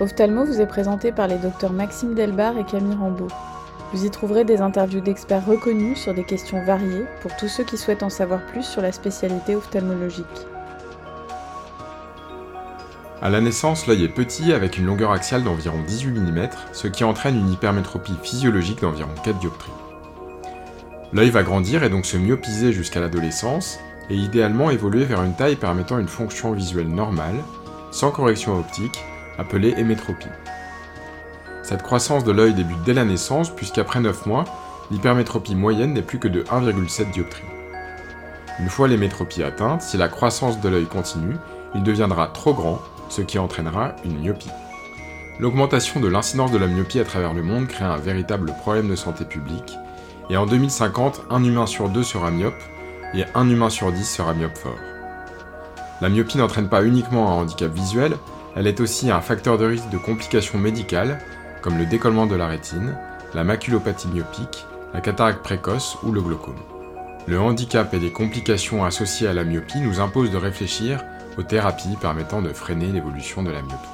Ophthalmo vous est présenté par les docteurs Maxime Delbar et Camille Rambaud. Vous y trouverez des interviews d'experts reconnus sur des questions variées pour tous ceux qui souhaitent en savoir plus sur la spécialité ophtalmologique. À la naissance, l'œil est petit avec une longueur axiale d'environ 18 mm, ce qui entraîne une hypermétropie physiologique d'environ 4 dioptries. L'œil va grandir et donc se myopiser jusqu'à l'adolescence, et idéalement évoluer vers une taille permettant une fonction visuelle normale, sans correction optique, appelée hémétropie. Cette croissance de l'œil débute dès la naissance, puisqu'après 9 mois, l'hypermétropie moyenne n'est plus que de 1,7 dioptrie. Une fois l'hémétropie atteinte, si la croissance de l'œil continue, il deviendra trop grand ce qui entraînera une myopie. L'augmentation de l'incidence de la myopie à travers le monde crée un véritable problème de santé publique, et en 2050, un humain sur deux sera myope, et un humain sur dix sera myope fort. La myopie n'entraîne pas uniquement un handicap visuel, elle est aussi un facteur de risque de complications médicales, comme le décollement de la rétine, la maculopathie myopique, la cataracte précoce ou le glaucome. Le handicap et les complications associées à la myopie nous imposent de réfléchir aux thérapies permettant de freiner l'évolution de la myopie.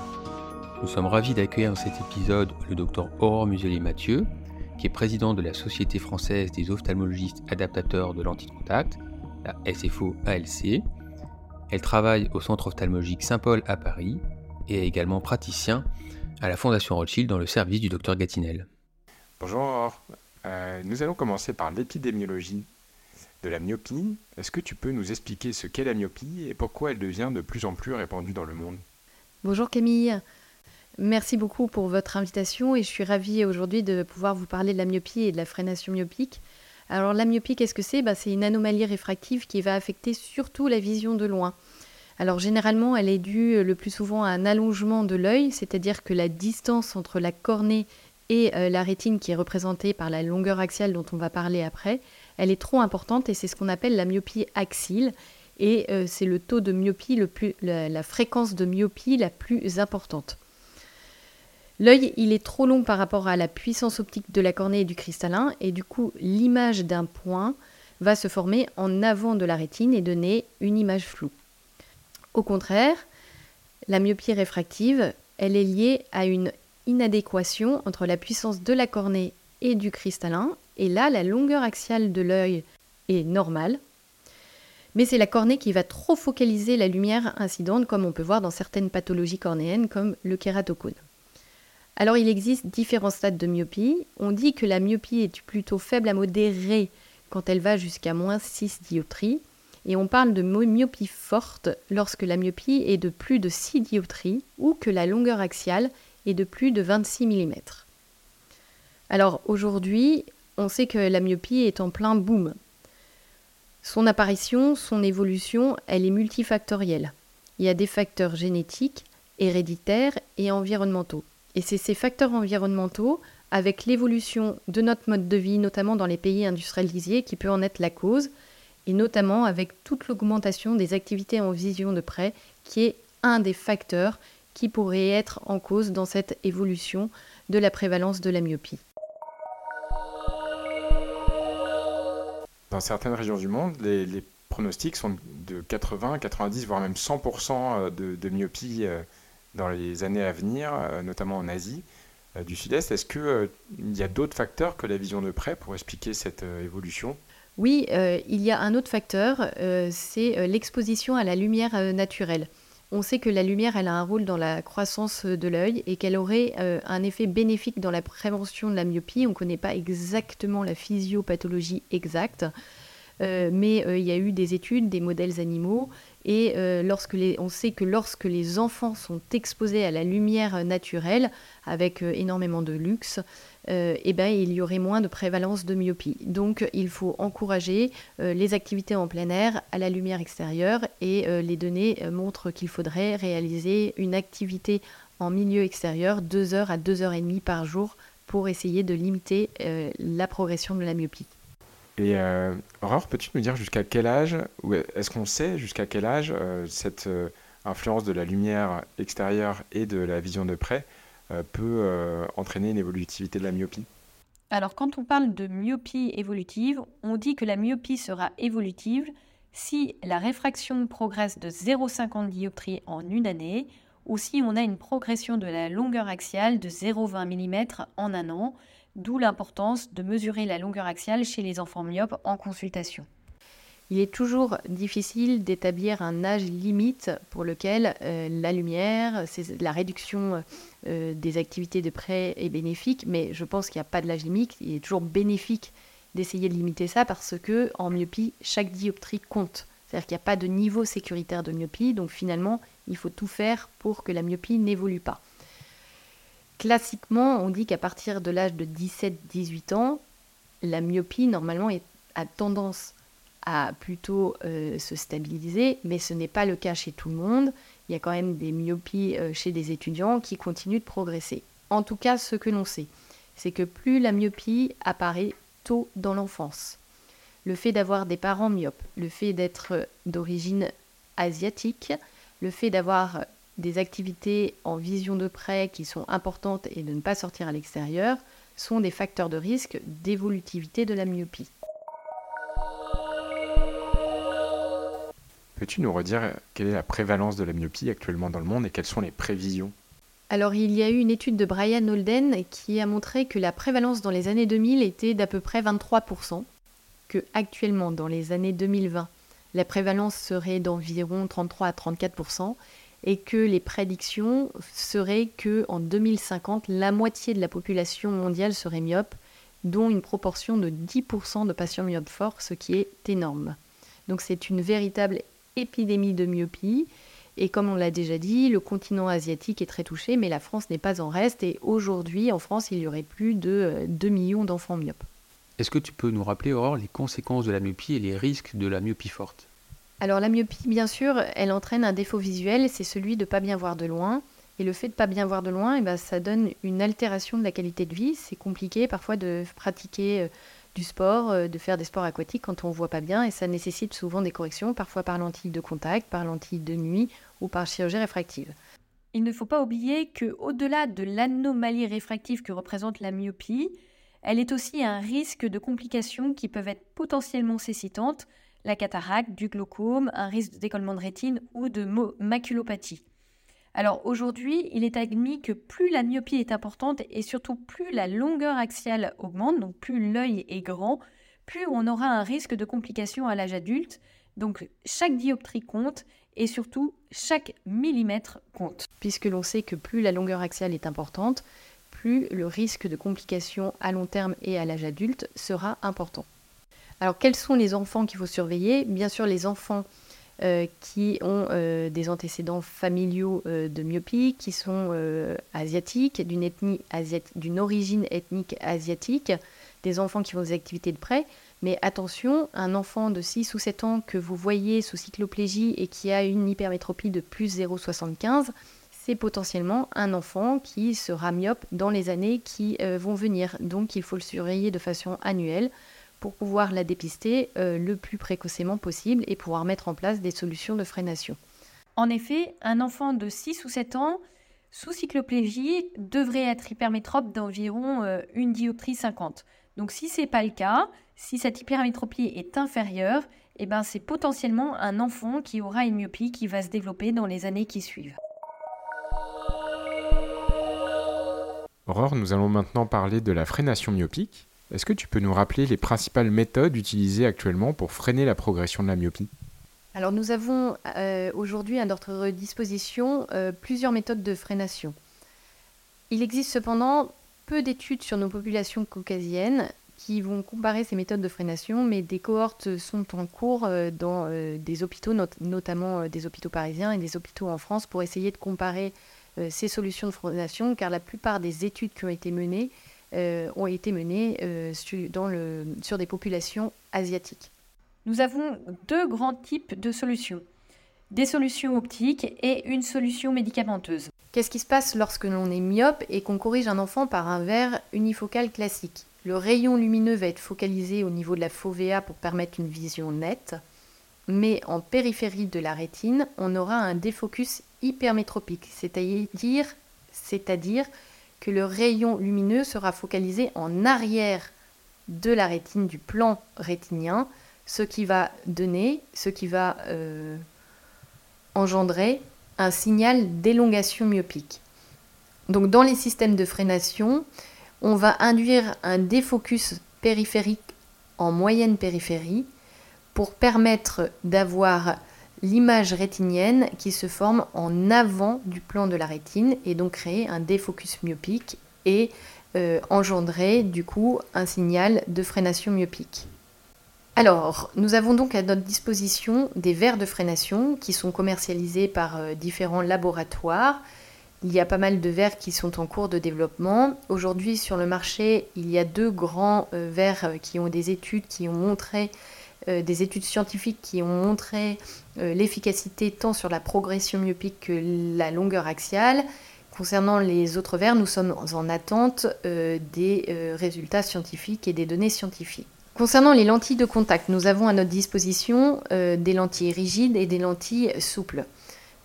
Nous sommes ravis d'accueillir dans cet épisode le docteur Aurore Muselier-Mathieu, qui est président de la Société française des ophtalmologistes adaptateurs de lentilles de contact, la SFO-ALC. Elle travaille au centre ophtalmologique Saint-Paul à Paris et est également praticien à la Fondation Rothschild dans le service du docteur Gatinel. Bonjour euh, nous allons commencer par l'épidémiologie de la myopie. Est-ce que tu peux nous expliquer ce qu'est la myopie et pourquoi elle devient de plus en plus répandue dans le monde? Bonjour Camille. Merci beaucoup pour votre invitation et je suis ravie aujourd'hui de pouvoir vous parler de la myopie et de la freination myopique. Alors la myopie, qu'est-ce que c'est? Bah, C'est une anomalie réfractive qui va affecter surtout la vision de loin. Alors généralement, elle est due le plus souvent à un allongement de l'œil, c'est-à-dire que la distance entre la cornée et euh, la rétine qui est représentée par la longueur axiale dont on va parler après, elle est trop importante et c'est ce qu'on appelle la myopie axile. Et euh, c'est le taux de myopie, plus, la, fréquence de myopie la plus importante. L'œil, il est trop long par rapport à la puissance optique de la cornée et du cristallin, et du coup, l'image d'un point va se former en avant de la rétine et donner une image floue. Au contraire, la myopie réfractive, elle est liée à une inadéquation entre la puissance de la cornée et du cristallin, et là, la longueur axiale de l'œil est normale, mais c'est la cornée qui va trop focaliser la lumière incidente, comme on peut voir dans certaines pathologies cornéennes, comme le kératocone. Alors il existe différents stades de myopie. On dit que la myopie est plutôt faible à modérée quand elle va jusqu'à moins 6 dioptries. Et on parle de myopie forte lorsque la myopie est de plus de 6 dioptries ou que la longueur axiale est de plus de 26 mm. Alors aujourd'hui, on sait que la myopie est en plein boom. Son apparition, son évolution, elle est multifactorielle. Il y a des facteurs génétiques, héréditaires et environnementaux. Et c'est ces facteurs environnementaux, avec l'évolution de notre mode de vie, notamment dans les pays industrialisés, qui peut en être la cause, et notamment avec toute l'augmentation des activités en vision de près, qui est un des facteurs qui pourrait être en cause dans cette évolution de la prévalence de la myopie. dans certaines régions du monde, les, pronostics sont de 80, 90, voire même 100% euh, de, myopie euh, dans les années à venir, euh, notamment en Asie du Sud-Est. Est-ce qu'il y a d'autres facteurs que la vision de près pour expliquer cette évolution? Oui, il y a un autre facteur, c'est l'exposition à la lumière naturelle. On sait que la lumière, a un rôle dans la croissance de l'œil et qu'elle aurait un effet bénéfique dans la prévention de la myopie. On ne connaît pas exactement la physiopathologie exacte, euh, mais euh, il y a eu des études, des modèles animaux, et euh, lorsque on sait que lorsque les enfants sont exposés à la lumière naturelle, avec énormément de luxe, eh ben, il y aurait moins de prévalence de myopie. Donc il faut encourager les activités en plein air à la lumière extérieure, et les données montrent qu'il faudrait réaliser une activité en milieu extérieur 2 heures à 2 heures et demie par jour pour essayer de limiter la progression de la myopie. Et euh, Aurore, peux-tu nous dire jusqu'à quel âge, ou est-ce qu'on sait jusqu'à quel âge euh, cette euh, influence de la lumière extérieure et de la vision de près euh, peut entraîner une évolutivité de la myopie? Alors quand on parle de myopie évolutive, on dit que la myopie sera évolutive si la réfraction progresse de 0,50 dioptrie en une année ou si on a une progression de la longueur axiale de 0,20 mm en un an, d'où l'importance de mesurer la longueur axiale chez les enfants myopes en consultation. Il est toujours difficile d'établir un âge limite pour lequel euh, la lumière, la réduction euh, des activités de près est bénéfique, mais je pense qu'il n'y a pas de l'âge limite. Il est toujours bénéfique d'essayer de limiter ça parce que en myopie, chaque dioptrie compte. C'est-à-dire qu'il n'y a pas de niveau sécuritaire de myopie, donc finalement, il faut tout faire pour que la myopie n'évolue pas. Classiquement, on dit qu'à partir de l'âge de 17-18 ans, la myopie, normalement, a tendance à plutôt euh, se stabiliser, mais ce n'est pas le cas chez tout le monde. Il y a quand même des myopies euh, chez des étudiants qui continuent de progresser. En tout cas, ce que l'on sait, c'est que plus la myopie apparaît tôt dans l'enfance, le fait d'avoir des parents myopes, le fait d'être d'origine asiatique, le fait d'avoir des activités en vision de près qui sont importantes et de ne pas sortir à l'extérieur sont des facteurs de risque d'évolutivité de la myopie. Peux-tu nous redire quelle est la prévalence de la myopie actuellement dans le monde et quelles sont les prévisions? Alors il y a eu une étude de Brian Holden qui a montré que la prévalence dans les années 2000 était d'à peu près 23%, que actuellement dans les années 2020 la prévalence serait d'environ 33 à 34% et que les prédictions seraient que en 2050 la moitié de la population mondiale serait myope, dont une proportion de 10% de patients myopes forts, ce qui est énorme. Donc c'est une véritable épidémie de myopie. Et comme on l'a déjà dit, le continent asiatique est très touché, mais la France n'est pas en reste. Et aujourd'hui, en France, il y aurait plus de 2 millions d'enfants myopes. Est-ce que tu peux nous rappeler, Aurore, les conséquences de la myopie et les risques de la myopie forte? Alors la myopie, bien sûr, elle entraîne un défaut visuel, c'est celui de ne pas bien voir de loin. Et le fait de ne pas bien voir de loin, eh ben, ça donne une altération de la qualité de vie. C'est compliqué parfois de pratiquer euh, du sport, euh, de faire des sports aquatiques quand on ne voit pas bien. Et ça nécessite souvent des corrections, parfois par lentille de contact, par lentille de nuit ou par chirurgie réfractive. Il ne faut pas oublier que, au-delà de l'anomalie réfractive que représente la myopie, elle est aussi un risque de complications qui peuvent être potentiellement cécitantes, la cataracte, du glaucome, un risque de décollement de rétine ou de maculopathie. Alors aujourd'hui, il est admis que plus la myopie est importante et surtout plus la longueur axiale augmente, donc plus l'œil est grand, plus on aura un risque de complications à l'âge adulte. Donc chaque dioptrie compte et surtout chaque millimètre compte. Puisque l'on sait que plus la longueur axiale est importante, plus le risque de complications à long terme et à l'âge adulte sera important. Alors quels sont les enfants qu'il faut surveiller? Bien sûr les enfants euh, qui ont euh, des antécédents familiaux euh, de myopie, qui sont asiatiques, d'une origine ethnique asiatique, des enfants qui font des activités de près. Mais attention, un enfant de 6 ou 7 ans que vous voyez sous cycloplégie et qui a une hypermétropie de plus 0,75, c'est potentiellement un enfant qui sera myope dans les années qui vont venir. Donc il faut le surveiller de façon annuelle pour pouvoir la dépister euh, le plus précocement possible et pouvoir mettre en place des solutions de freination. En effet, un enfant de 6 ou 7 ans sous cycloplégie devrait être hypermétrope d'environ euh, une dioptrie 50. Donc si ce n'est pas le cas, si cette hypermétropie est inférieure, eh ben, c'est potentiellement un enfant qui aura une myopie qui va se développer dans les années qui suivent. Aurore, nous allons maintenant parler de la freination myopique. Est-ce que tu peux nous rappeler les principales méthodes utilisées actuellement pour freiner la progression de la myopie? Alors nous avons euh, aujourd'hui à notre disposition euh, plusieurs méthodes de freination. Il existe cependant peu d'études sur nos populations caucasiennes qui vont comparer ces méthodes de freination, mais des cohortes sont en cours euh, dans des hôpitaux, notamment des hôpitaux parisiens et des hôpitaux en France, pour essayer de comparer ces solutions de freination, car la plupart des études qui ont été menées ont été menées euh, sur des populations asiatiques. Nous avons deux grands types de solutions. Des solutions optiques et une solution médicamenteuse. Qu'est-ce qui se passe lorsque l'on est myope et qu'on corrige un enfant par un verre unifocal classique? Le rayon lumineux va être focalisé au niveau de la fovea pour permettre une vision nette mais en périphérie de la rétine, on aura un défocus hypermétropique, c'est-à-dire, c'est-à-dire que le rayon lumineux sera focalisé en arrière de la rétine, du plan rétinien, ce qui va donner, ce qui va euh, engendrer un signal d'élongation myopique. Donc dans les systèmes de freination, on va induire un défocus périphérique en moyenne périphérie pour permettre d'avoir l'image rétinienne qui se forme en avant du plan de la rétine et donc créer un défocus myopique et euh, engendrer du coup un signal de freination myopique. Alors, nous avons donc à notre disposition des verres de freination qui sont commercialisés par euh, différents laboratoires. Il y a pas mal de verres qui sont en cours de développement. Aujourd'hui, sur le marché, il y a deux grands euh, verres qui ont des études qui ont montré des études scientifiques qui ont montré euh, l'efficacité tant sur la progression myopique que la longueur axiale. Concernant les autres verres, nous sommes en attente euh, des résultats scientifiques et des données scientifiques. Concernant les lentilles de contact, nous avons à notre disposition des lentilles rigides et des lentilles souples.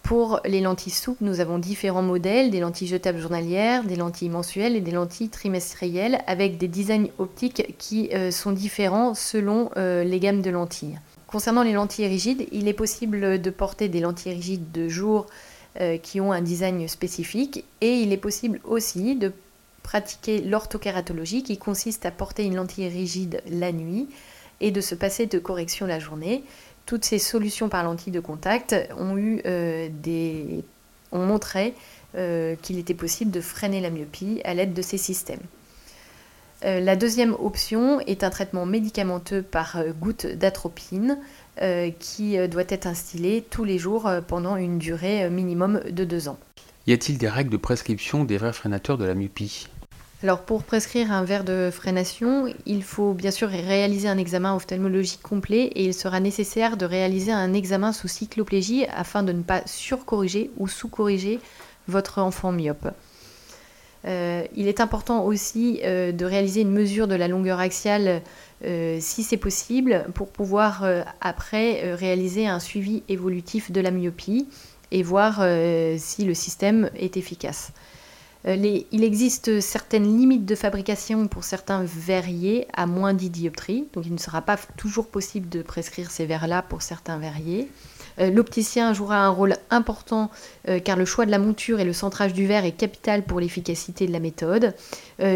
Pour les lentilles souples, nous avons différents modèles, des lentilles jetables journalières, des lentilles mensuelles et des lentilles trimestrielles avec des designs optiques qui euh, sont différents selon euh, les gammes de lentilles. Concernant les lentilles rigides, il est possible de porter des lentilles rigides de jour euh, qui ont un design spécifique et il est possible aussi de pratiquer l'orthokératologie qui consiste à porter une lentille rigide la nuit et de se passer de correction la journée toutes ces solutions par lentille de contact ont, eu, euh, montré euh, qu'il était possible de freiner la myopie à l'aide de ces systèmes. Euh, la deuxième option est un traitement médicamenteux par goutte d'atropine qui doit être instillé tous les jours pendant une durée minimum de deux ans. Y a-t-il des règles de prescription des vrais freinateurs de la myopie? Alors pour prescrire un verre de freination, il faut bien sûr réaliser un examen ophtalmologique complet et il sera nécessaire de réaliser un examen sous cycloplégie afin de ne pas surcorriger ou sous-corriger votre enfant myope. Euh, il est important aussi euh, de réaliser une mesure de la longueur axiale euh, si c'est possible pour pouvoir après réaliser un suivi évolutif de la myopie et voir si le système est efficace. Euh, il existe certaines limites de fabrication pour certains verriers à moins 10 dioptries, donc il ne sera pas toujours possible de prescrire ces verres-là pour certains verriers. Euh, l'opticien jouera un rôle important euh, car le choix de la monture et le centrage du verre est capital pour l'efficacité de la méthode,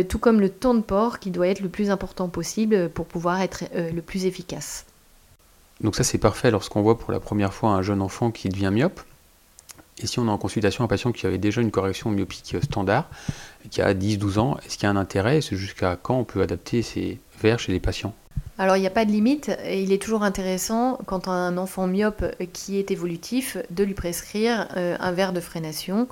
tout comme le temps de port qui doit être le plus important possible pour pouvoir être le plus efficace. Donc ça c'est parfait lorsqu'on voit pour la première fois un jeune enfant qui devient myope. Et si on a en consultation un patient qui avait déjà une correction myopique standard, qui a 10-12 ans, est-ce qu'il y a un intérêt? C'est jusqu'à quand on peut adapter ces verres chez les patients? Alors il n'y a pas de limite il est toujours intéressant quand on a un enfant myope qui est évolutif de lui prescrire euh, un verre de freination.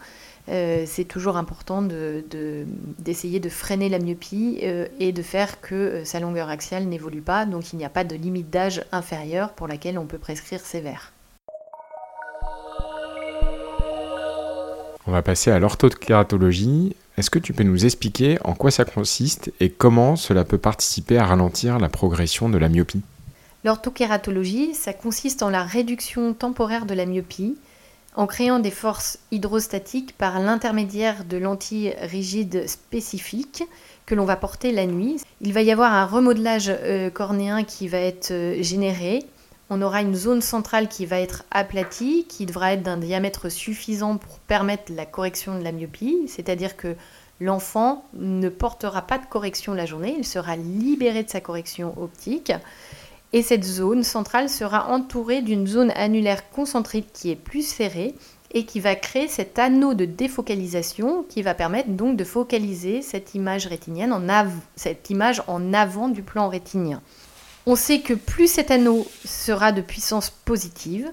Euh, c'est toujours important d'essayer de, freiner la myopie euh, et de faire que sa longueur axiale n'évolue pas. Donc il n'y a pas de limite d'âge inférieure pour laquelle on peut prescrire ces verres. On va passer à l'orthokératologie. Est-ce que tu peux nous expliquer en quoi ça consiste et comment cela peut participer à ralentir la progression de la myopie? L'orthokératologie, ça consiste en la réduction temporaire de la myopie en créant des forces hydrostatiques par l'intermédiaire de lentilles rigides spécifiques que l'on va porter la nuit. Il va y avoir un remodelage euh, cornéen qui va être euh, généré on aura une zone centrale qui va être aplatie, qui devra être d'un diamètre suffisant pour permettre la correction de la myopie, c'est-à-dire que l'enfant ne portera pas de correction la journée, il sera libéré de sa correction optique. Et cette zone centrale sera entourée d'une zone annulaire concentrique qui est plus serrée et qui va créer cet anneau de défocalisation qui va permettre donc de focaliser cette image rétinienne en cette image en avant du plan rétinien. On sait que plus cet anneau sera de puissance positive,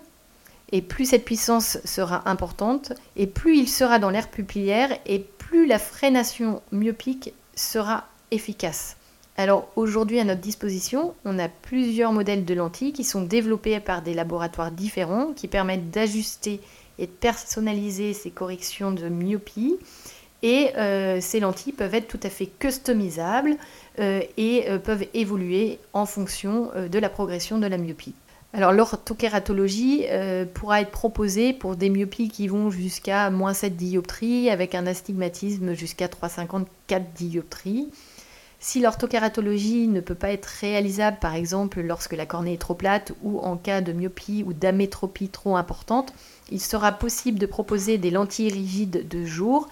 et plus cette puissance sera importante, et plus il sera dans l'air pupillaire, et plus la freination myopique sera efficace. Alors aujourd'hui à notre disposition, on a plusieurs modèles de lentilles qui sont développés par des laboratoires différents qui permettent d'ajuster et de personnaliser ces corrections de myopie. Et euh, ces lentilles peuvent être tout à fait customisables euh, et euh, peuvent évoluer en fonction de la progression de la myopie. Alors l'orthokératologie pourra être proposée pour des myopies qui vont jusqu'à moins 7 dioptries avec un astigmatisme jusqu'à 354 dioptries. Si l'orthokératologie ne peut pas être réalisable, par exemple lorsque la cornée est trop plate ou en cas de myopie ou d'amétropie trop importante, il sera possible de proposer des lentilles rigides de jour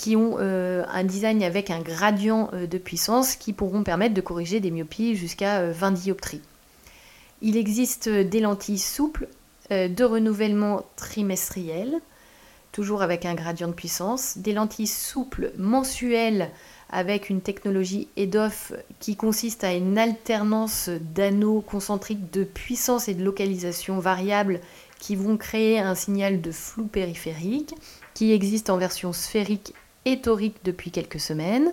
qui ont euh, un design avec un gradient euh, de puissance qui pourront permettre de corriger des myopies jusqu'à 20 dioptries. Il existe des lentilles souples de renouvellement trimestriel, toujours avec un gradient de puissance, des lentilles souples mensuelles avec une technologie EDOF qui consiste à une alternance d'anneaux concentriques de puissance et de localisation variables qui vont créer un signal de flou périphérique qui existe en version sphérique et torique depuis quelques semaines.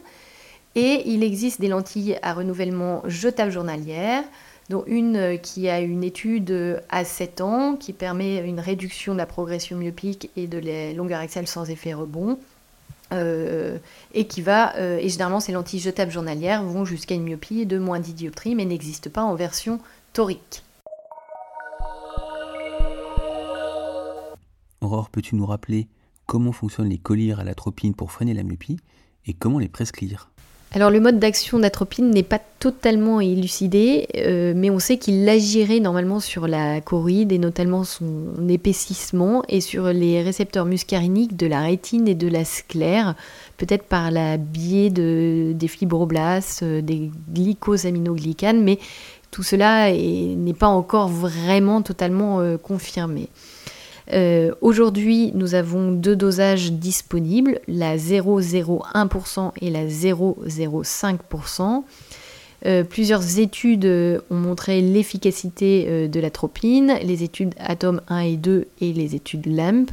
Et il existe des lentilles à renouvellement jetables journalières, dont une qui a une étude à 7 ans qui permet une réduction de la progression myopique et de la longueur axiale sans effet rebond, euh, et qui va, euh, et généralement ces lentilles jetables journalières vont jusqu'à une myopie de moins 10 dioptries, mais n'existent pas en version torique. Aurore, peux-tu nous rappeler comment fonctionnent les colliers à l'atropine pour freiner la myopie et comment les prescrire alors le mode d'action d'atropine n'est pas totalement élucidé, euh, mais on sait qu'il agirait normalement sur la choroïde et notamment son épaississement et sur les récepteurs muscariniques de la rétine et de la sclère, peut-être par la biais de, des fibroblastes, euh, des glycosaminoglycanes, mais tout cela n'est pas encore vraiment totalement euh, confirmé. Euh, aujourd'hui, nous avons deux dosages disponibles, la 0,01% et la 0,05%. Euh, plusieurs études ont montré l'efficacité euh, de l'atropine, les études Atom 1 et 2 et les études LAMP.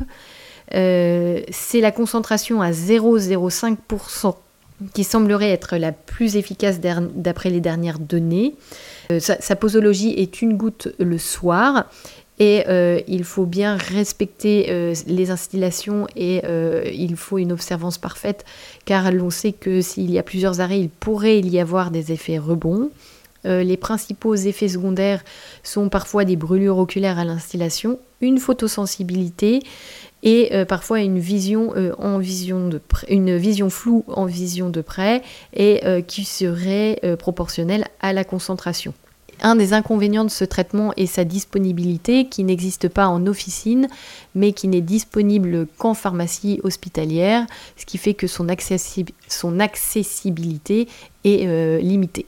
C'est la concentration à 0,05% qui semblerait être la plus efficace d'après les dernières données. sa, posologie est une goutte le soir et euh, il faut bien respecter euh, les installations et euh, il faut une observance parfaite car l'on sait que s'il y a plusieurs arrêts, il pourrait y avoir des effets rebonds. les principaux effets secondaires sont parfois des brûlures oculaires à l'installation, une photosensibilité et parfois une vision, en vision de une vision floue en vision de près et qui serait proportionnelle à la concentration. Un des inconvénients de ce traitement est sa disponibilité qui n'existe pas en officine mais qui n'est disponible qu'en pharmacie hospitalière, ce qui fait que son, accessibilité est euh, limitée.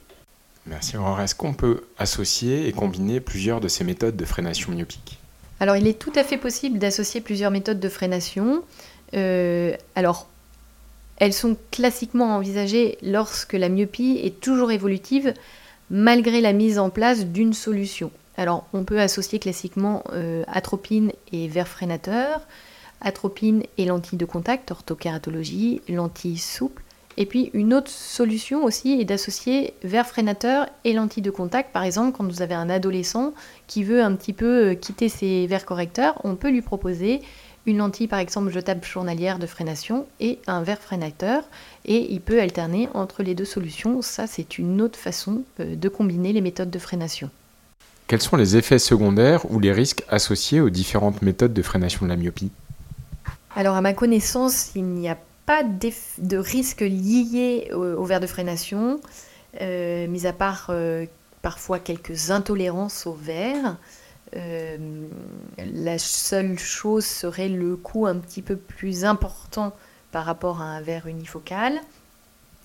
Merci Aurore. Est-ce qu'on peut associer et combiner plusieurs de ces méthodes de freination myopique? Alors il est tout à fait possible d'associer plusieurs méthodes de freination. Euh, alors elles sont classiquement envisagées lorsque la myopie est toujours évolutive malgré la mise en place d'une solution. Alors, on peut associer classiquement euh, atropine et verre freinateur, atropine et lentille de contact, orthokératologie, lentille souple. Et puis, une autre solution aussi est d'associer verre freinateur et lentille de contact. Par exemple, quand vous avez un adolescent qui veut un petit peu euh, quitter ses verres correcteurs, on peut lui proposer une lentille par exemple jetable journalière de freination et un verre freinateur et il peut alterner entre les deux solutions. Ça c'est une autre façon euh, de combiner les méthodes de freination. Quels sont les effets secondaires ou les risques associés aux différentes méthodes de freination de la myopie? Alors à ma connaissance, il n'y a pas de risques liés au, verre de freination, euh, mis à part euh, parfois quelques intolérances au verre. Euh, la seule chose serait le coût un petit peu plus important par rapport à un verre unifocal.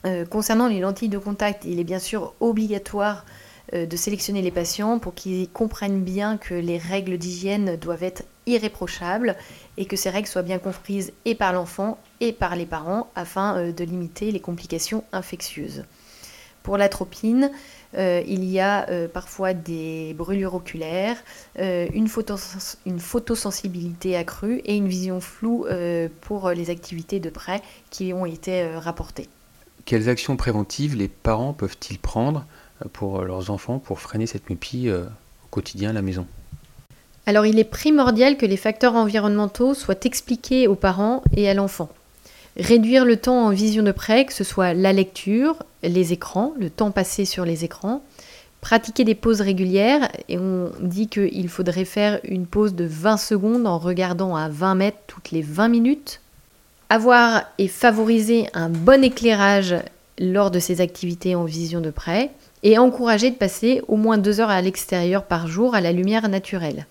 Euh, concernant les lentilles de contact, il est bien sûr obligatoire euh, de sélectionner les patients pour qu'ils comprennent bien que les règles d'hygiène doivent être irréprochables et que ces règles soient bien comprises et par l'enfant et par les parents afin de limiter les complications infectieuses. Pour l'atropine, euh, il y a euh, parfois des brûlures oculaires, euh, une, une, photosensibilité accrue et une vision floue pour les activités de près qui ont été rapportées. Quelles actions préventives les parents peuvent-ils prendre pour leurs enfants pour freiner cette myopie au quotidien à la maison? Alors il est primordial que les facteurs environnementaux soient expliqués aux parents et à l'enfant. Réduire le temps en vision de près, que ce soit la lecture, les écrans, le temps passé sur les écrans. Pratiquer des pauses régulières, et on dit qu'il faudrait faire une pause de 20 secondes en regardant à 20 mètres toutes les 20 minutes. Avoir et favoriser un bon éclairage lors de ses activités en vision de près et encourager de passer au moins deux heures à l'extérieur par jour à la lumière naturelle.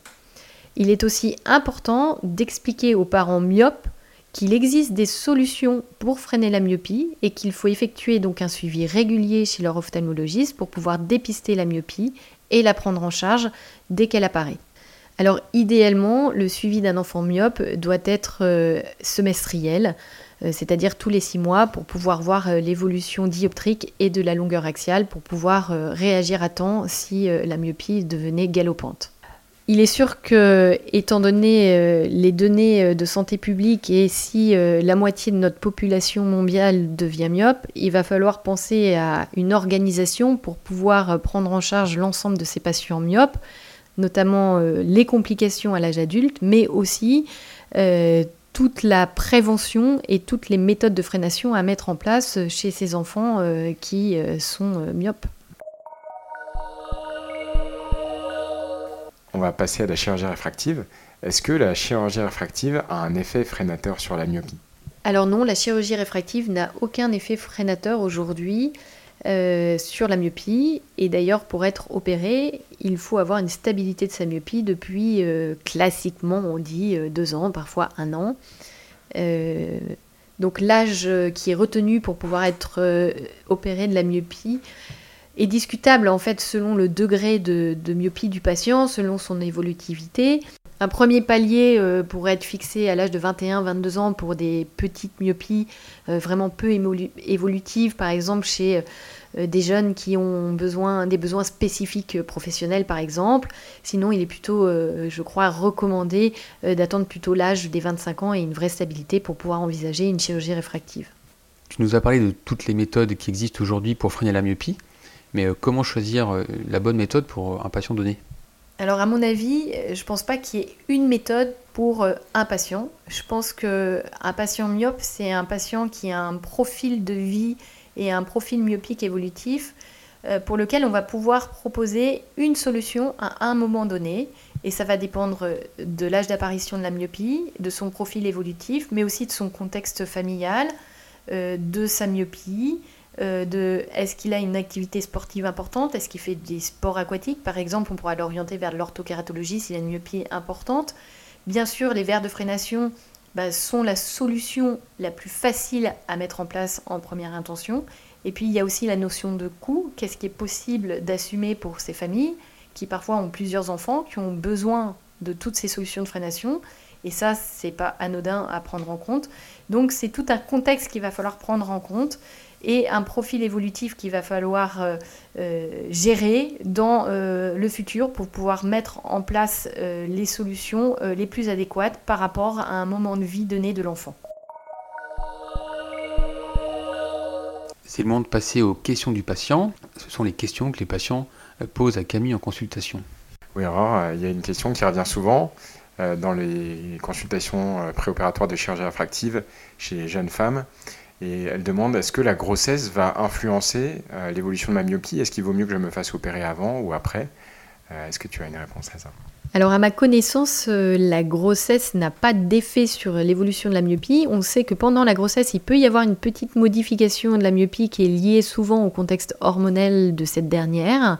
Il est aussi important d'expliquer aux parents myopes qu'il existe des solutions pour freiner la myopie et qu'il faut effectuer donc un suivi régulier chez leur ophtalmologiste pour pouvoir dépister la myopie et la prendre en charge dès qu'elle apparaît. Alors idéalement, le suivi d'un enfant myope doit être euh, semestriel, euh, c'est-à-dire tous les six mois pour pouvoir voir euh, l'évolution dioptrique et de la longueur axiale pour pouvoir réagir à temps si la myopie devenait galopante. Il est sûr que, étant donné les données de santé publique et si la moitié de notre population mondiale devient myope, il va falloir penser à une organisation pour pouvoir prendre en charge l'ensemble de ces patients myopes, notamment les complications à l'âge adulte, mais aussi toute la prévention et toutes les méthodes de freination à mettre en place chez ces enfants euh, qui euh, sont euh, myopes. On va passer à la chirurgie réfractive. Est-ce que la chirurgie réfractive a un effet freinateur sur la myopie? Alors non, la chirurgie réfractive n'a aucun effet freinateur aujourd'hui. Euh, sur la myopie. Et d'ailleurs, pour être opéré, il faut avoir une stabilité de sa myopie depuis, euh, classiquement, on dit euh, deux ans, parfois un an. donc l'âge qui est retenu pour pouvoir être opéré de la myopie est discutable en fait selon le degré de, myopie du patient, selon son évolutivité. Un premier palier pourrait être fixé à l'âge de 21-22 ans pour des petites myopies vraiment peu évolutives, par exemple chez euh, des jeunes qui ont des besoins spécifiques euh, professionnels par exemple. Sinon, il est plutôt, euh, je crois, recommandé d'attendre plutôt l'âge des 25 ans et une vraie stabilité pour pouvoir envisager une chirurgie réfractive. Tu nous as parlé de toutes les méthodes qui existent aujourd'hui pour freiner la myopie, mais comment choisir la bonne méthode pour un patient donné? Alors à mon avis, je ne pense pas qu'il y ait une méthode pour un patient. Je pense qu'un patient myope, c'est un patient qui a un profil de vie et un profil myopique évolutif euh, pour lequel on va pouvoir proposer une solution à un moment donné. Et ça va dépendre de l'âge d'apparition de la myopie, de son profil évolutif, mais aussi de son contexte familial, euh, de sa myopie, euh, de est-ce qu'il a une activité sportive importante, est-ce qu'il fait des sports aquatiques, par exemple, on pourra l'orienter vers l'orthokératologie s'il a une myopie importante. Bien sûr, les verres de freination bah, sont la solution la plus facile à mettre en place en première intention. Et puis il y a aussi la notion de coût, qu'est-ce qui est possible d'assumer pour ces familles qui parfois ont plusieurs enfants, qui ont besoin de toutes ces solutions de freination. Et ça, c'est pas anodin à prendre en compte. Donc c'est tout un contexte qu'il va falloir prendre en compte et un profil évolutif qu'il va falloir euh, euh, gérer dans euh, le futur pour pouvoir mettre en place les solutions les plus adéquates par rapport à un moment de vie donné de l'enfant. C'est le moment de passer aux questions du patient. Ce sont les questions que les patients posent à Camille en consultation. Oui, alors il y a une question qui revient souvent dans les consultations préopératoires de chirurgie réfractive chez les jeunes femmes. Et elle demande est-ce que la grossesse va influencer euh, l'évolution de ma myopie? Est-ce qu'il vaut mieux que je me fasse opérer avant ou après? Euh, Est-ce que tu as une réponse à ça? Alors à ma connaissance, euh, la grossesse n'a pas d'effet sur l'évolution de la myopie. On sait que pendant la grossesse, il peut y avoir une petite modification de la myopie qui est liée souvent au contexte hormonal de cette dernière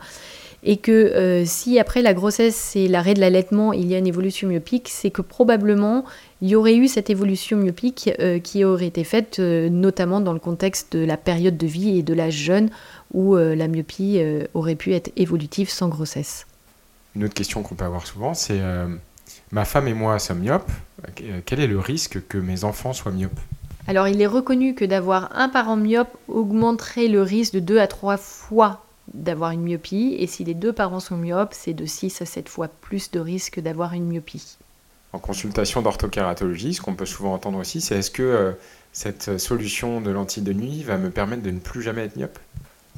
et que euh, si après la grossesse et l'arrêt de l'allaitement, il y a une évolution myopique, c'est que probablement il y aurait eu cette évolution myopique euh, qui aurait été faite euh, notamment dans le contexte de la période de vie et de l'âge jeune où la myopie aurait pu être évolutive sans grossesse. Une autre question qu'on peut avoir souvent, c'est ma femme et moi sommes myopes, quel est le risque que mes enfants soient myopes? Alors il est reconnu que d'avoir un parent myope augmenterait le risque de 2 à 3 fois d'avoir une myopie, et si les deux parents sont myopes, c'est de 6 à 7 fois plus de risque d'avoir une myopie. En consultation d'orthokératologie, ce qu'on peut souvent entendre aussi, c'est est-ce que euh, cette solution de lentilles de nuit va me permettre de ne plus jamais être myope?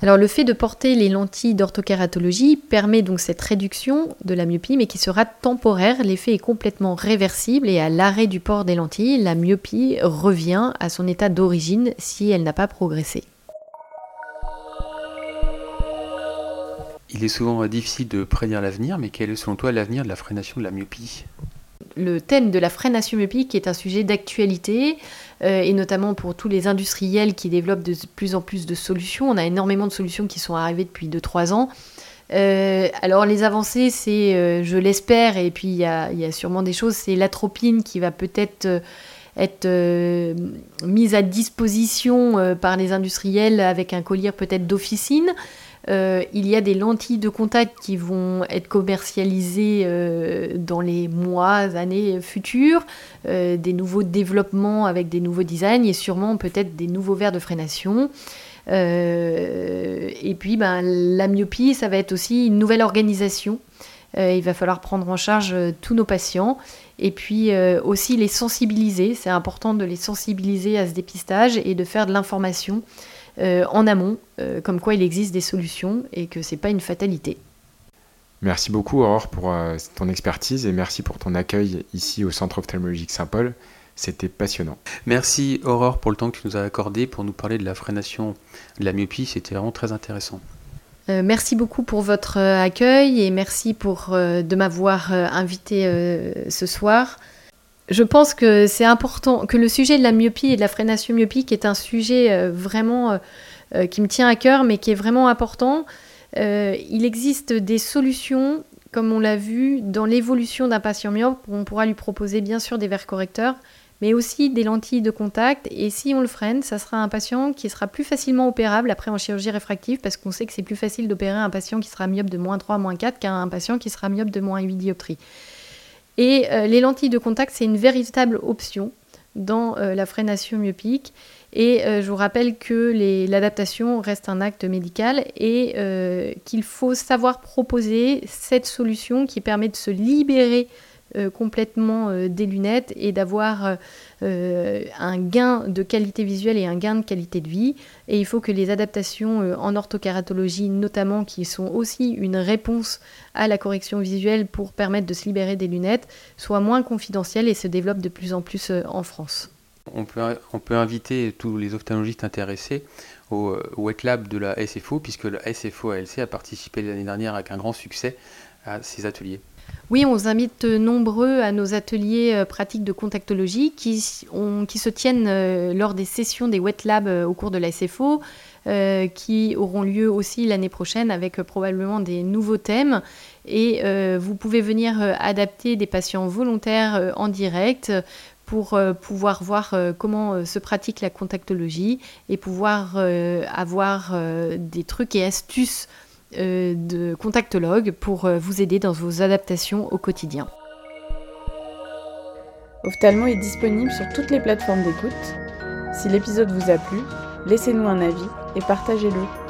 Alors le fait de porter les lentilles d'orthokératologie permet donc cette réduction de la myopie mais qui sera temporaire. L'effet est complètement réversible et à l'arrêt du port des lentilles, la myopie revient à son état d'origine si elle n'a pas progressé. Il est souvent difficile de prédire l'avenir, mais quel est selon toi l'avenir de la freination de la myopie? Le thème de la freination myopique est un sujet d'actualité, et notamment pour tous les industriels qui développent de plus en plus de solutions. On a énormément de solutions qui sont arrivées depuis 2-3 ans. alors les avancées, c'est, je l'espère, et puis il y a, sûrement des choses, c'est l'atropine qui va peut-être être euh, mise à disposition euh, par les industriels avec un collier peut-être d'officine. Euh, il y a des lentilles de contact qui vont être commercialisées dans les mois, années futures, des nouveaux développements avec des nouveaux designs et sûrement peut-être des nouveaux verres de freination. et puis ben, la myopie, ça va être aussi une nouvelle organisation. il va falloir prendre en charge tous nos patients et puis euh, aussi les sensibiliser. C'est important de les sensibiliser à ce dépistage et de faire de l'information euh, en amont, euh, comme quoi il existe des solutions et que ce n'est pas une fatalité. Merci beaucoup Aurore pour ton expertise et merci pour ton accueil ici au Centre ophtalmologique Saint-Paul. C'était passionnant. Merci Aurore pour le temps que tu nous as accordé pour nous parler de la freination de la myopie. C'était vraiment très intéressant. Euh, merci beaucoup pour votre euh, accueil et merci pour euh, de m'avoir invité ce soir. Je pense que c'est important que le sujet de la myopie et de la freination myopique est un sujet vraiment qui me tient à cœur, mais qui est vraiment important. il existe des solutions, comme on l'a vu, dans l'évolution d'un patient myope. On pourra lui proposer bien sûr des verres correcteurs, mais aussi des lentilles de contact. Et si on le freine, ça sera un patient qui sera plus facilement opérable après en chirurgie réfractive, parce qu'on sait que c'est plus facile d'opérer un patient qui sera myope de moins 3, moins 4 qu'un patient qui sera myope de moins 8 dioptries. Et euh, les lentilles de contact, c'est une véritable option dans euh, la freination myopique. Et euh, je vous rappelle que l'adaptation reste un acte médical et qu'il faut savoir proposer cette solution qui permet de se libérer euh, complètement euh, des lunettes et d'avoir euh, un gain de qualité visuelle et un gain de qualité de vie. Et il faut que les adaptations en orthokératologie, notamment, qui sont aussi une réponse à la correction visuelle pour permettre de se libérer des lunettes, soient moins confidentielles et se développent de plus en plus en France. On peut, inviter tous les ophtalmologistes intéressés au Wet Lab de la SFO, puisque la SFO ALC a participé l'année dernière avec un grand succès à ces ateliers. Oui, on vous invite nombreux à nos ateliers euh, pratiques de contactologie qui, se tiennent euh, lors des sessions des Wet Labs euh, au cours de la SFO, qui auront lieu aussi l'année prochaine avec probablement des nouveaux thèmes. Et vous pouvez venir adapter des patients volontaires en direct pour pouvoir voir comment se pratique la contactologie et pouvoir avoir des trucs et astuces euh, de contactologue pour euh, vous aider dans vos adaptations au quotidien. Ophthalmo est disponible sur toutes les plateformes d'écoute. Si l'épisode vous a plu, laissez-nous un avis et partagez-le.